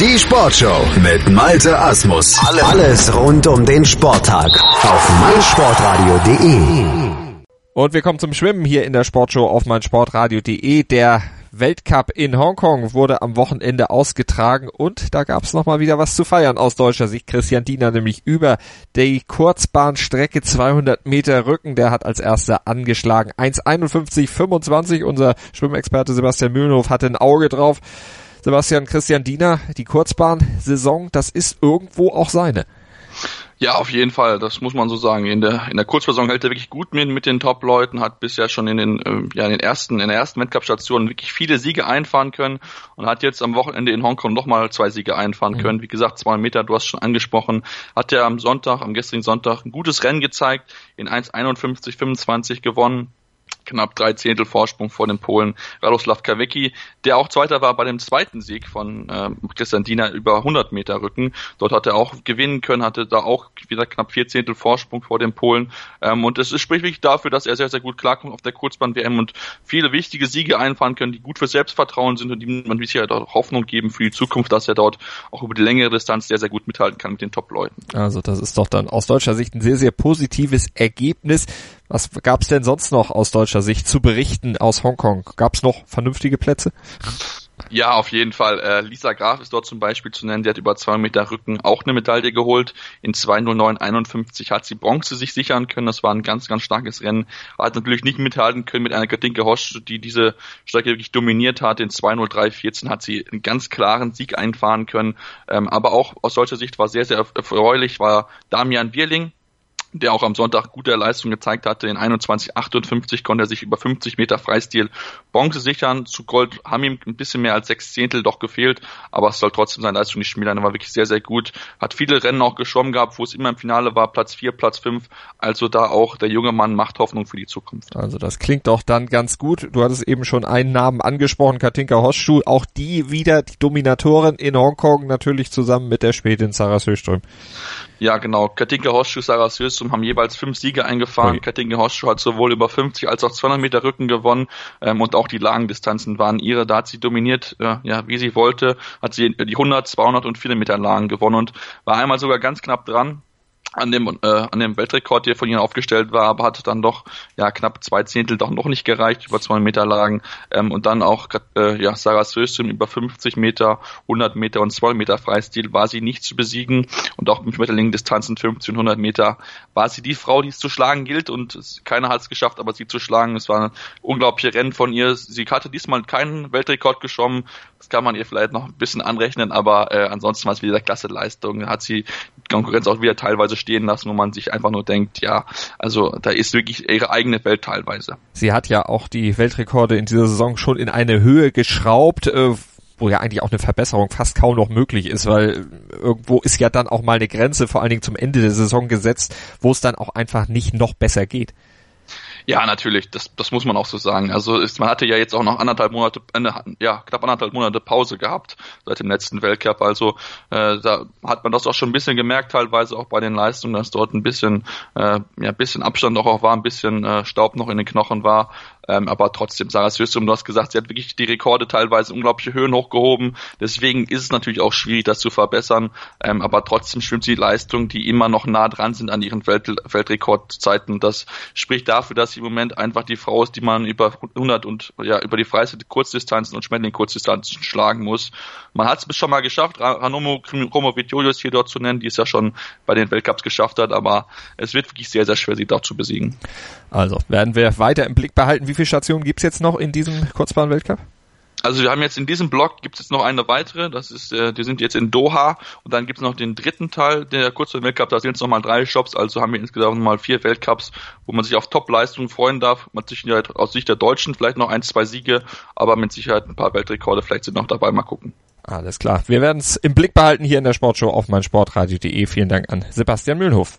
Die Sportshow mit Malte Asmus. Alles rund um den Sporttag auf meinsportradio.de. Und wir kommen zum Schwimmen hier in der Sportshow auf meinsportradio.de. Der Weltcup in Hongkong wurde am Wochenende ausgetragen und da gab es nochmal wieder was zu feiern aus deutscher Sicht. Christian Diener nämlich über die Kurzbahnstrecke 200 Meter Rücken, der hat als erster angeschlagen. 1,51,25. Unser Schwimmexperte Sebastian Mühlenhof hatte ein Auge drauf. Sebastian Christian Diener, die Kurzbahnsaison, das ist irgendwo auch seine. Ja, auf jeden Fall, das muss man so sagen. In der in der Kurzversion hält er wirklich gut mit mit den Top-Leuten, hat bisher schon in den äh, ja in den ersten in der ersten Weltcup-Station wirklich viele Siege einfahren können und hat jetzt am Wochenende in Hongkong nochmal zwei Siege einfahren mhm. können. Wie gesagt, zwei Meter, du hast schon angesprochen, hat er am Sonntag, am gestrigen Sonntag ein gutes Rennen gezeigt, in 1:51:25 gewonnen knapp drei Zehntel Vorsprung vor dem Polen Radoslav Kawecki, der auch Zweiter war bei dem zweiten Sieg von äh, Christian Diener über 100 Meter Rücken. Dort hat er auch gewinnen können, hatte da auch wieder knapp vier Zehntel Vorsprung vor dem Polen. Ähm, und es spricht wirklich dafür, dass er sehr, sehr gut klarkommt auf der Kurzbahn-WM und viele wichtige Siege einfahren können, die gut für Selbstvertrauen sind und die man sich halt auch Hoffnung geben für die Zukunft, dass er dort auch über die längere Distanz sehr, sehr gut mithalten kann mit den Top-Leuten. Also das ist doch dann aus deutscher Sicht ein sehr, sehr positives Ergebnis. Was gab's denn sonst noch aus deutscher Sicht zu berichten aus Hongkong? Gab's noch vernünftige Plätze? Ja, auf jeden Fall. Äh, Lisa Graf ist dort zum Beispiel zu nennen. Die hat über zwei Meter Rücken auch eine Medaille geholt. In 2.09.51 hat sie Bronze sich sichern können. Das war ein ganz, ganz starkes Rennen. Hat natürlich nicht mithalten können mit einer Katinke Hosch, die diese Strecke wirklich dominiert hat. In 2.03.14 hat sie einen ganz klaren Sieg einfahren können. Ähm, aber auch aus solcher Sicht war sehr, sehr erfreulich, war Damian Bierling, der auch am Sonntag gute Leistung gezeigt hatte. In 21,58 konnte er sich über 50 Meter Freistil Bronze sichern. Zu Gold haben ihm ein bisschen mehr als sechs Zehntel doch gefehlt, aber es soll trotzdem seine Leistung nicht schmälern. Er war wirklich sehr, sehr gut. Hat viele Rennen auch geschwommen gehabt, wo es immer im Finale war, Platz vier, Platz fünf. Also da auch der junge Mann macht Hoffnung für die Zukunft. Also das klingt doch dann ganz gut. Du hattest eben schon einen Namen angesprochen, Katinka Hosschuh. Auch die wieder die Dominatorin in Hongkong, natürlich zusammen mit der Spätin Sarah Söström. Ja, genau. Katinka Horschuh, Sarah Söström haben jeweils fünf Siege eingefahren. Okay. Katinka Horschuh hat sowohl über 50 als auch 200 Meter Rücken gewonnen ähm, und auch die Langendistanzen waren ihre. Da hat sie dominiert, äh, ja, wie sie wollte, hat sie die 100, 200 und 400 Meter Lagen gewonnen und war einmal sogar ganz knapp dran an dem, äh, an dem Weltrekord, der von ihnen aufgestellt war, aber hat dann doch ja knapp zwei Zehntel doch noch nicht gereicht, über 200 Meter Lagen. Ähm, und dann auch äh, ja, Sarah Söström über 50 Meter, 100 Meter und 200 Meter Freistil war sie nicht zu besiegen. Und auch mit mittellangen Distanzen 15 100 Meter war sie die Frau, die es zu schlagen gilt. Und keiner hat es geschafft, aber sie zu schlagen. Es war ein unglaubliches Rennen von ihr. Sie hatte diesmal keinen Weltrekord geschwommen. Das kann man ihr vielleicht noch ein bisschen anrechnen, aber äh, ansonsten war es wieder klasse Leistung. Hat sie Konkurrenz auch wieder teilweise stehen lassen, wo man sich einfach nur denkt, ja, also da ist wirklich ihre eigene Welt teilweise. Sie hat ja auch die Weltrekorde in dieser Saison schon in eine Höhe geschraubt, äh, wo ja eigentlich auch eine Verbesserung fast kaum noch möglich ist, weil irgendwo ist ja dann auch mal eine Grenze, vor allen Dingen zum Ende der Saison gesetzt, wo es dann auch einfach nicht noch besser geht. Ja, natürlich, das, das muss man auch so sagen. Also ist, man hatte ja jetzt auch noch anderthalb Monate, äh, ja, knapp anderthalb Monate Pause gehabt seit dem letzten Weltcup. Also äh, da hat man das auch schon ein bisschen gemerkt, teilweise auch bei den Leistungen, dass dort ein bisschen, äh, ja, ein bisschen Abstand auch, auch war, ein bisschen äh, Staub noch in den Knochen war. Ähm, aber trotzdem, Sarah Söström, du hast gesagt, sie hat wirklich die Rekorde teilweise unglaubliche Höhen hochgehoben. Deswegen ist es natürlich auch schwierig, das zu verbessern. Ähm, aber trotzdem schwimmt sie Leistungen, die immer noch nah dran sind an ihren Welt Weltrekordzeiten. Das spricht dafür, dass sie im Moment einfach die Frau ist, die man über 100 und ja über die Freistil Kurzdistanzen und Schmetterling Kurzdistanzen schlagen muss. Man hat es schon mal geschafft, Hanomo Kromovitiolius hier dort zu nennen, die es ja schon bei den Weltcups geschafft hat. Aber es wird wirklich sehr, sehr schwer, sie dort zu besiegen. Also werden wir weiter im Blick behalten, wie wie viele Stationen gibt's jetzt noch in diesem Kurzbahn-Weltcup? Also wir haben jetzt in diesem Block gibt es jetzt noch eine weitere, das ist, äh, die sind jetzt in Doha und dann gibt es noch den dritten Teil der Kurzbahn-Weltcup, da sind es nochmal drei Shops, also haben wir insgesamt nochmal vier Weltcups, wo man sich auf Top-Leistungen freuen darf. Man sich ja aus Sicht der Deutschen vielleicht noch ein, zwei Siege, aber mit Sicherheit ein paar Weltrekorde vielleicht sind noch dabei, mal gucken. Alles klar. Wir werden es im Blick behalten hier in der Sportshow auf meinsportradio.de. Vielen Dank an Sebastian Mühlenhof.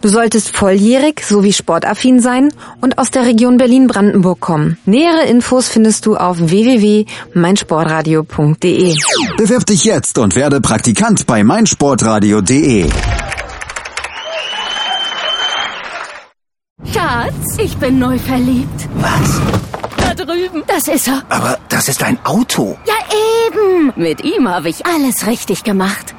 Du solltest volljährig sowie sportaffin sein und aus der Region Berlin-Brandenburg kommen. Nähere Infos findest du auf www.meinsportradio.de. Bewirb dich jetzt und werde Praktikant bei meinsportradio.de. Schatz, ich bin neu verliebt. Was? Da drüben. Das ist er. Aber das ist ein Auto. Ja, eben. Mit ihm habe ich alles richtig gemacht.